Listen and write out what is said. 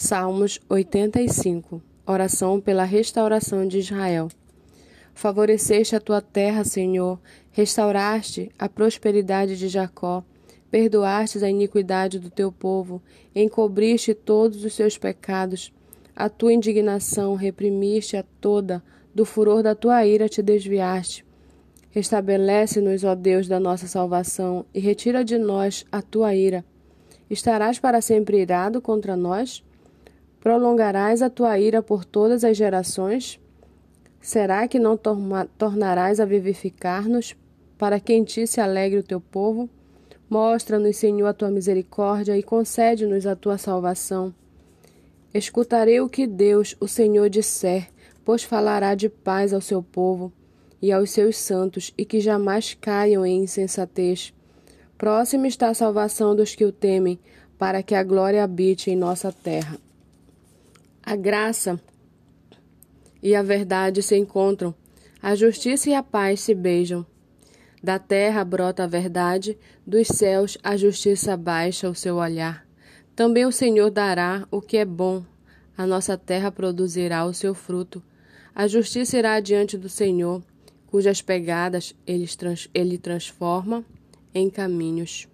Salmos 85 Oração pela restauração de Israel. Favoreceste a tua terra, Senhor, restauraste a prosperidade de Jacó, perdoastes a iniquidade do teu povo, encobriste todos os seus pecados. A tua indignação reprimiste a toda, do furor da tua ira te desviaste. Restabelece-nos, ó Deus da nossa salvação, e retira de nós a tua ira. Estarás para sempre irado contra nós? Prolongarás a tua ira por todas as gerações? Será que não tornarás a vivificar-nos, para que em ti se alegre o teu povo? Mostra-nos, Senhor, a tua misericórdia e concede-nos a tua salvação. Escutarei o que Deus, o Senhor, disser, pois falará de paz ao seu povo e aos seus santos, e que jamais caiam em insensatez. Próxima está a salvação dos que o temem, para que a glória habite em nossa terra. A graça e a verdade se encontram, a justiça e a paz se beijam. Da terra brota a verdade, dos céus a justiça baixa o seu olhar. Também o Senhor dará o que é bom, a nossa terra produzirá o seu fruto. A justiça irá diante do Senhor, cujas pegadas ele, trans, ele transforma em caminhos.